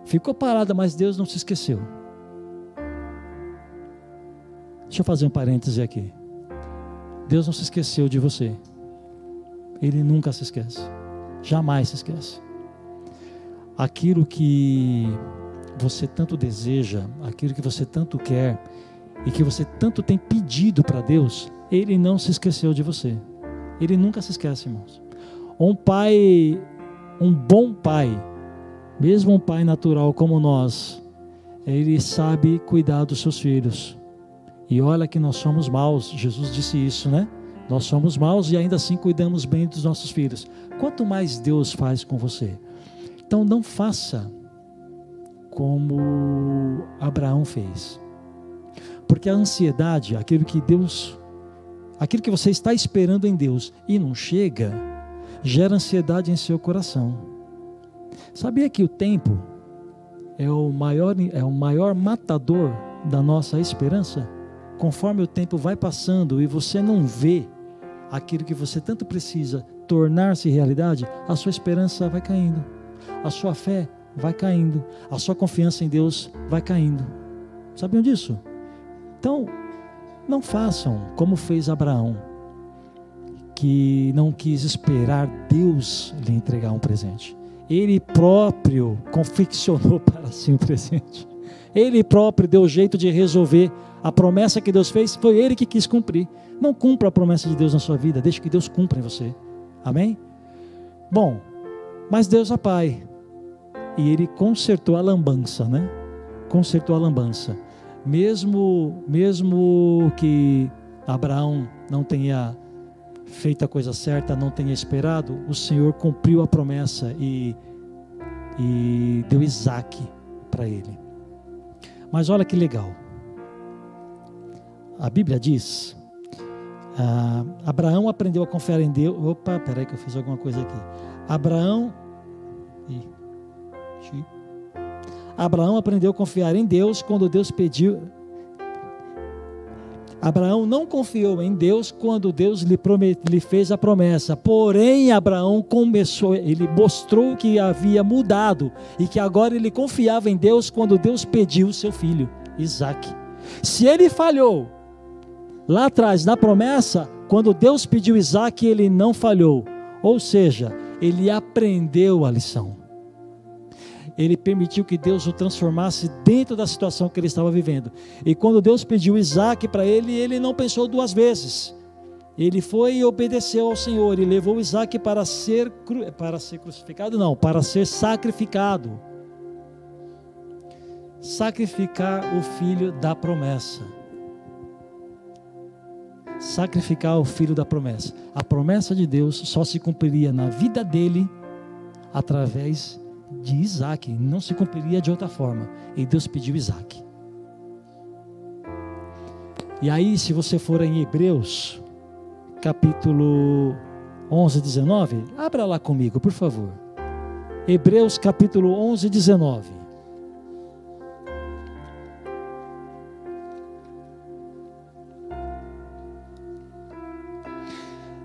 Ficou parada, mas Deus não se esqueceu. Deixa eu fazer um parêntese aqui. Deus não se esqueceu de você. Ele nunca se esquece. Jamais se esquece aquilo que você tanto deseja, aquilo que você tanto quer e que você tanto tem pedido para Deus, Ele não se esqueceu de você. Ele nunca se esquece, irmãos. Um pai, um bom pai, mesmo um pai natural como nós, ele sabe cuidar dos seus filhos. E olha que nós somos maus, Jesus disse isso, né? Nós somos maus e ainda assim cuidamos bem dos nossos filhos. Quanto mais Deus faz com você. Então não faça como Abraão fez. Porque a ansiedade, aquilo que Deus, aquilo que você está esperando em Deus e não chega, gera ansiedade em seu coração. Sabia que o tempo é o maior, é o maior matador da nossa esperança? Conforme o tempo vai passando e você não vê aquilo que você tanto precisa tornar-se realidade, a sua esperança vai caindo, a sua fé vai caindo, a sua confiança em Deus vai caindo. Sabiam disso? Então, não façam como fez Abraão, que não quis esperar Deus lhe entregar um presente. Ele próprio confeccionou <laughs> para si um presente. Ele próprio deu jeito de resolver a promessa que Deus fez, foi ele que quis cumprir. Não cumpra a promessa de Deus na sua vida, deixe que Deus cumpra em você. Amém? Bom, mas Deus é Pai, e ele consertou a lambança, né? Consertou a lambança. Mesmo, mesmo que Abraão não tenha feito a coisa certa, não tenha esperado, o Senhor cumpriu a promessa e, e deu Isaac para ele. Mas olha que legal. A Bíblia diz: ah, Abraão aprendeu a confiar em Deus. Opa, peraí que eu fiz alguma coisa aqui. Abraão. Abraão aprendeu a confiar em Deus quando Deus pediu. Abraão não confiou em Deus quando Deus lhe, promet... lhe fez a promessa. Porém, Abraão começou, ele mostrou que havia mudado e que agora ele confiava em Deus quando Deus pediu o seu filho, Isaac. Se ele falhou lá atrás na promessa, quando Deus pediu Isaac, ele não falhou. Ou seja, ele aprendeu a lição ele permitiu que Deus o transformasse dentro da situação que ele estava vivendo. E quando Deus pediu Isaac para ele, ele não pensou duas vezes. Ele foi e obedeceu ao Senhor e levou Isaac para ser, para ser crucificado, não, para ser sacrificado. Sacrificar o filho da promessa. Sacrificar o filho da promessa. A promessa de Deus só se cumpriria na vida dele através de Isaac, não se cumpriria de outra forma. E Deus pediu Isaac. E aí, se você for em Hebreus, capítulo 11, 19, abra lá comigo, por favor. Hebreus, capítulo 11, 19.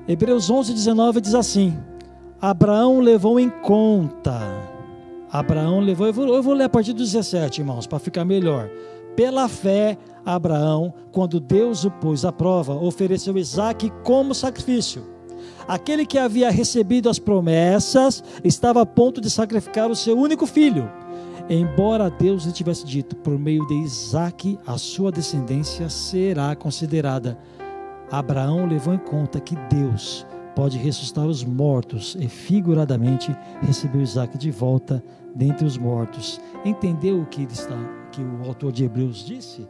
Hebreus 11, 19 diz assim: Abraão levou em conta Abraão levou, eu vou, eu vou ler a partir do 17, irmãos, para ficar melhor. Pela fé, Abraão, quando Deus o pôs à prova, ofereceu Isaac como sacrifício. Aquele que havia recebido as promessas estava a ponto de sacrificar o seu único filho. Embora Deus lhe tivesse dito, por meio de Isaac, a sua descendência será considerada. Abraão levou em conta que Deus pode ressuscitar os mortos e figuradamente recebeu Isaac de volta dentre os mortos. Entendeu o que ele está, que o autor de Hebreus disse?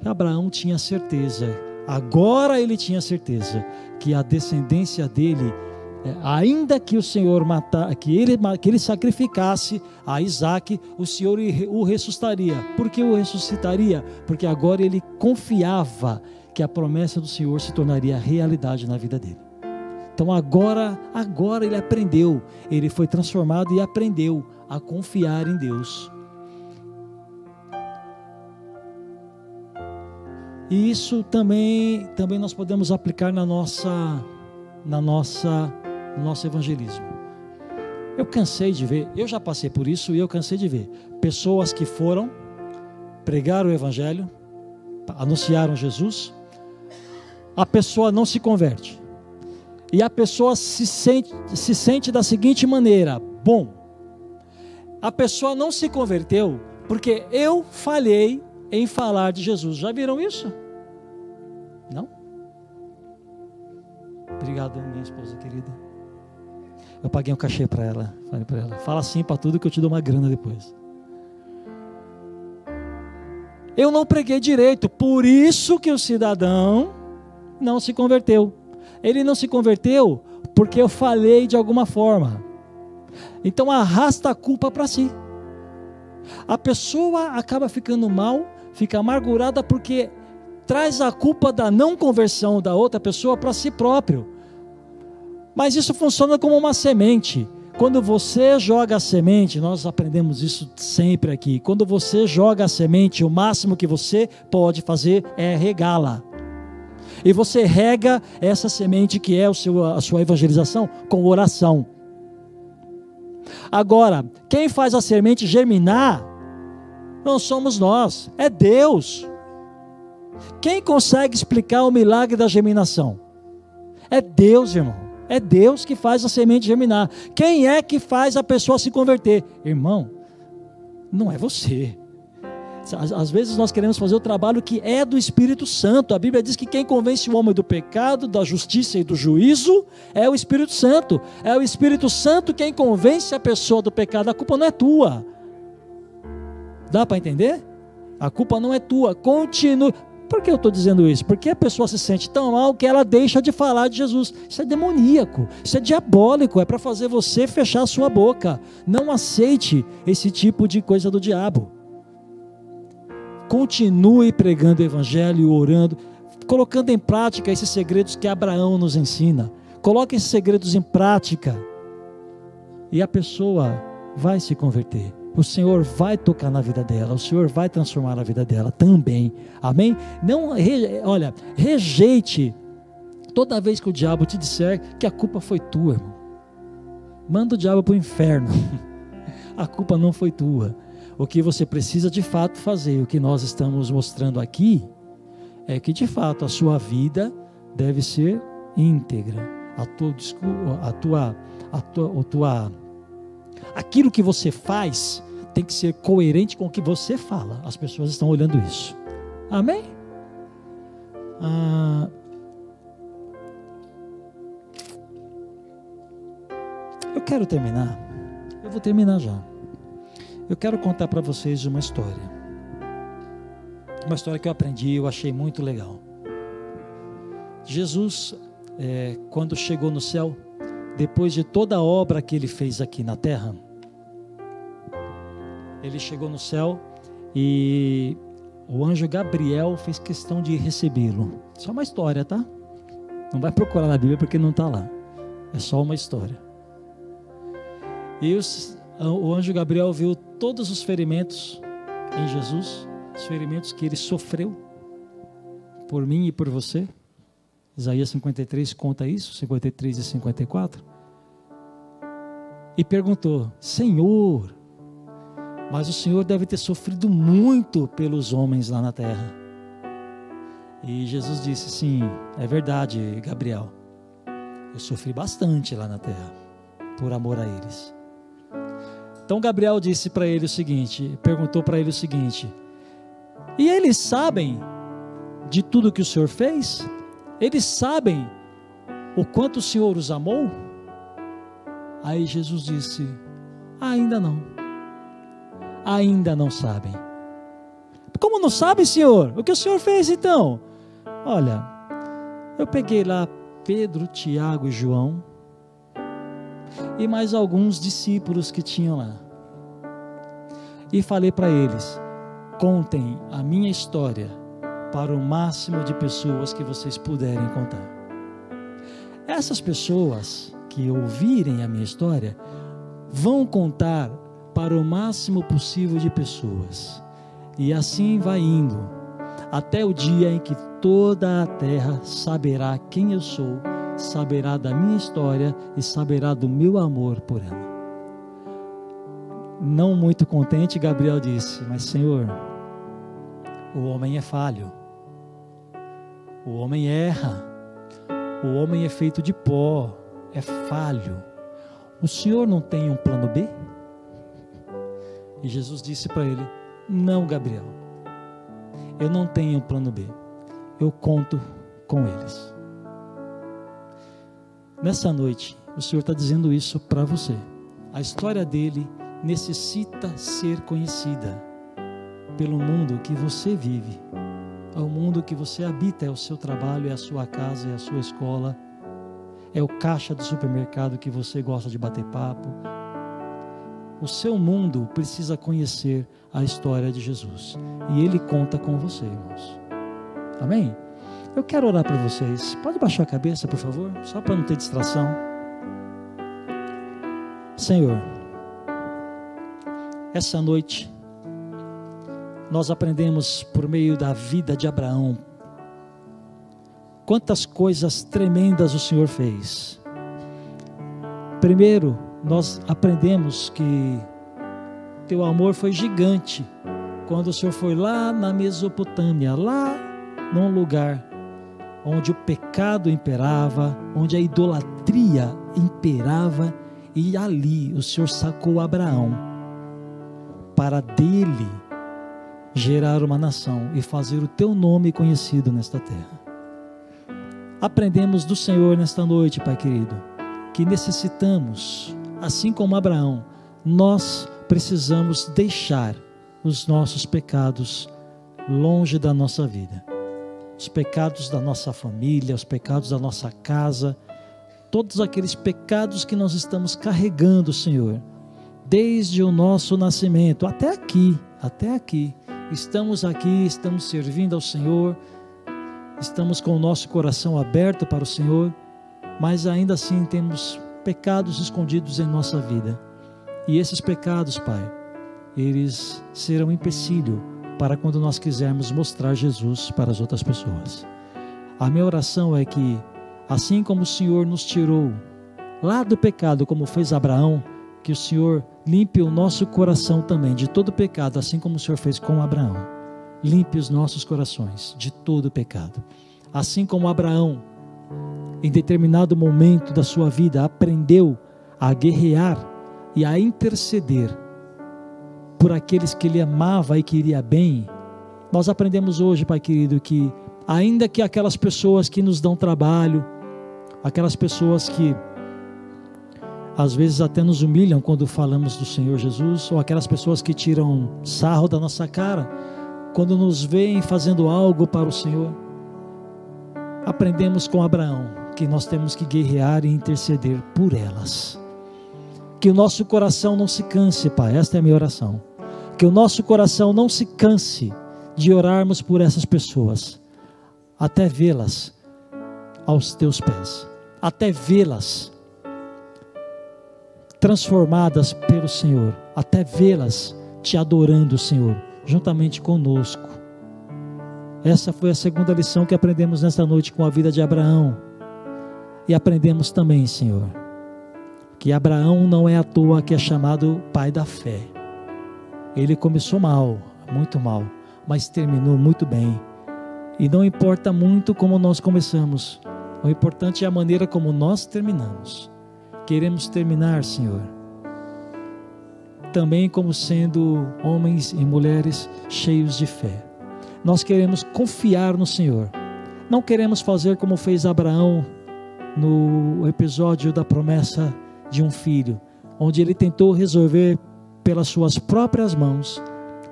Que Abraão tinha certeza, agora ele tinha certeza que a descendência dele é, ainda que o Senhor matar, que ele, que ele sacrificasse a Isaac, o Senhor o ressuscitaria. Por que o ressuscitaria? Porque agora ele confiava que a promessa do Senhor se tornaria realidade na vida dele. Então agora, agora ele aprendeu, ele foi transformado e aprendeu a confiar em Deus. E isso também, também nós podemos aplicar na nossa, na nossa, no nosso evangelismo. Eu cansei de ver, eu já passei por isso e eu cansei de ver pessoas que foram pregaram o evangelho, anunciaram Jesus, a pessoa não se converte. E a pessoa se sente, se sente da seguinte maneira: bom, a pessoa não se converteu porque eu falhei em falar de Jesus. Já viram isso? Não? Obrigado, minha esposa querida. Eu paguei um cachê para ela. Falei para ela: fala assim para tudo que eu te dou uma grana depois. Eu não preguei direito, por isso que o cidadão não se converteu. Ele não se converteu porque eu falei de alguma forma. Então arrasta a culpa para si. A pessoa acaba ficando mal, fica amargurada porque traz a culpa da não conversão da outra pessoa para si próprio. Mas isso funciona como uma semente. Quando você joga a semente, nós aprendemos isso sempre aqui. Quando você joga a semente, o máximo que você pode fazer é regá-la. E você rega essa semente que é o seu, a sua evangelização com oração. Agora, quem faz a semente germinar não somos nós, é Deus. Quem consegue explicar o milagre da germinação? É Deus, irmão. É Deus que faz a semente germinar. Quem é que faz a pessoa se converter? Irmão, não é você. Às vezes nós queremos fazer o trabalho que é do Espírito Santo. A Bíblia diz que quem convence o homem do pecado, da justiça e do juízo é o Espírito Santo. É o Espírito Santo quem convence a pessoa do pecado. A culpa não é tua. Dá para entender? A culpa não é tua. Continue. Por que eu estou dizendo isso? Porque a pessoa se sente tão mal que ela deixa de falar de Jesus. Isso é demoníaco, isso é diabólico, é para fazer você fechar a sua boca. Não aceite esse tipo de coisa do diabo. Continue pregando o evangelho, orando, colocando em prática esses segredos que Abraão nos ensina. Coloque esses segredos em prática e a pessoa vai se converter. O Senhor vai tocar na vida dela, o Senhor vai transformar a vida dela também. Amém? Não, olha, rejeite toda vez que o diabo te disser que a culpa foi tua, irmão. Manda o diabo para o inferno. <laughs> a culpa não foi tua. O que você precisa de fato fazer, o que nós estamos mostrando aqui, é que de fato a sua vida deve ser íntegra. A tua, a tua, a tua, a tua, aquilo que você faz tem que ser coerente com o que você fala. As pessoas estão olhando isso. Amém? Ah, eu quero terminar. Eu vou terminar já. Eu quero contar para vocês uma história. Uma história que eu aprendi e eu achei muito legal. Jesus, é, quando chegou no céu, depois de toda a obra que ele fez aqui na terra, ele chegou no céu e o anjo Gabriel fez questão de recebê-lo. Só uma história, tá? Não vai procurar na Bíblia porque não está lá. É só uma história. E os, o anjo Gabriel viu todos os ferimentos em Jesus, os ferimentos que ele sofreu por mim e por você. Isaías 53 conta isso, 53 e 54. E perguntou: Senhor, mas o Senhor deve ter sofrido muito pelos homens lá na terra. E Jesus disse: Sim, é verdade, Gabriel. Eu sofri bastante lá na terra, por amor a eles. Então Gabriel disse para ele o seguinte, perguntou para ele o seguinte: E eles sabem de tudo que o Senhor fez? Eles sabem o quanto o Senhor os amou? Aí Jesus disse: Ainda não. Ainda não sabem. Como não sabem, Senhor? O que o Senhor fez então? Olha, eu peguei lá Pedro, Tiago e João e mais alguns discípulos que tinham lá. E falei para eles: contem a minha história para o máximo de pessoas que vocês puderem contar. Essas pessoas que ouvirem a minha história vão contar para o máximo possível de pessoas. E assim vai indo, até o dia em que toda a terra saberá quem eu sou saberá da minha história e saberá do meu amor por ela. Não muito contente, Gabriel disse: Mas, Senhor, o homem é falho, o homem erra, o homem é feito de pó, é falho. O Senhor não tem um plano B? E Jesus disse para ele: Não, Gabriel, eu não tenho um plano B, eu conto com eles. Nessa noite, o Senhor está dizendo isso para você. A história dele necessita ser conhecida pelo mundo que você vive, é o mundo que você habita, é o seu trabalho, é a sua casa, é a sua escola, é o caixa do supermercado que você gosta de bater papo. O seu mundo precisa conhecer a história de Jesus. E ele conta com você, irmãos. Amém? Eu quero orar para vocês. Pode baixar a cabeça, por favor? Só para não ter distração. Senhor, essa noite nós aprendemos por meio da vida de Abraão quantas coisas tremendas o Senhor fez. Primeiro, nós aprendemos que teu amor foi gigante quando o Senhor foi lá na Mesopotâmia, lá num lugar onde o pecado imperava, onde a idolatria imperava, e ali o Senhor sacou Abraão para dele gerar uma nação e fazer o teu nome conhecido nesta terra. Aprendemos do Senhor nesta noite, Pai querido, que necessitamos, assim como Abraão, nós precisamos deixar os nossos pecados longe da nossa vida. Os pecados da nossa família, os pecados da nossa casa, todos aqueles pecados que nós estamos carregando, Senhor, desde o nosso nascimento até aqui, até aqui. Estamos aqui, estamos servindo ao Senhor, estamos com o nosso coração aberto para o Senhor, mas ainda assim temos pecados escondidos em nossa vida. E esses pecados, Pai, eles serão empecilho para quando nós quisermos mostrar Jesus para as outras pessoas. A minha oração é que, assim como o Senhor nos tirou lá do pecado, como fez Abraão, que o Senhor limpe o nosso coração também de todo pecado, assim como o Senhor fez com Abraão. Limpe os nossos corações de todo pecado. Assim como Abraão, em determinado momento da sua vida, aprendeu a guerrear e a interceder por aqueles que ele amava e queria bem, nós aprendemos hoje, Pai querido, que ainda que aquelas pessoas que nos dão trabalho, aquelas pessoas que às vezes até nos humilham quando falamos do Senhor Jesus, ou aquelas pessoas que tiram sarro da nossa cara quando nos veem fazendo algo para o Senhor. Aprendemos com Abraão que nós temos que guerrear e interceder por elas. Que o nosso coração não se canse, Pai, esta é a minha oração. Que o nosso coração não se canse de orarmos por essas pessoas, até vê-las aos teus pés, até vê-las transformadas pelo Senhor, até vê-las te adorando, Senhor, juntamente conosco. Essa foi a segunda lição que aprendemos nesta noite com a vida de Abraão. E aprendemos também, Senhor, que Abraão não é à toa que é chamado pai da fé. Ele começou mal, muito mal, mas terminou muito bem. E não importa muito como nós começamos, o importante é a maneira como nós terminamos queremos terminar, Senhor, também como sendo homens e mulheres cheios de fé. Nós queremos confiar no Senhor. Não queremos fazer como fez Abraão no episódio da promessa de um filho, onde ele tentou resolver pelas suas próprias mãos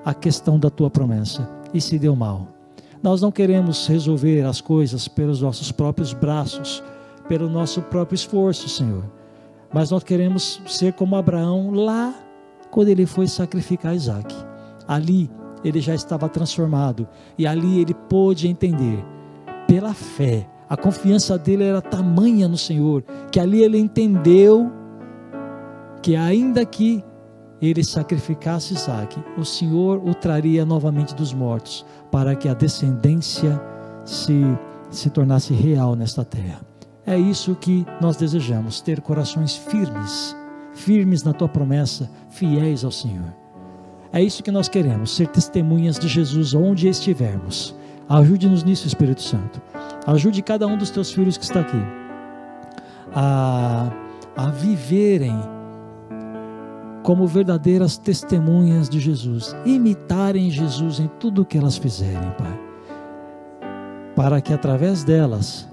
a questão da tua promessa e se deu mal. Nós não queremos resolver as coisas pelos nossos próprios braços, pelo nosso próprio esforço, Senhor. Mas nós queremos ser como Abraão lá quando ele foi sacrificar Isaac. Ali ele já estava transformado e ali ele pôde entender pela fé. A confiança dele era tamanha no Senhor que ali ele entendeu que ainda que ele sacrificasse Isaac, o Senhor o traria novamente dos mortos para que a descendência se se tornasse real nesta terra. É isso que nós desejamos, ter corações firmes, firmes na tua promessa, fiéis ao Senhor. É isso que nós queremos, ser testemunhas de Jesus onde estivermos. Ajude-nos nisso, Espírito Santo. Ajude cada um dos teus filhos que está aqui a, a viverem como verdadeiras testemunhas de Jesus, imitarem Jesus em tudo o que elas fizerem, Pai, para que através delas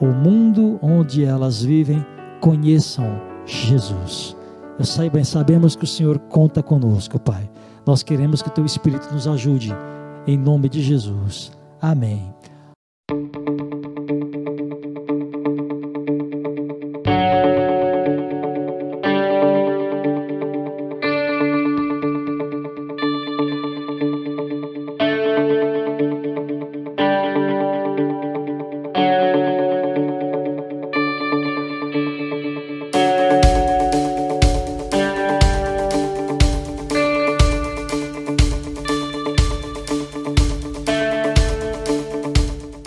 o mundo onde elas vivem conheçam Jesus. Eu saiba, sabemos que o Senhor conta conosco, Pai. Nós queremos que Teu Espírito nos ajude, em nome de Jesus. Amém.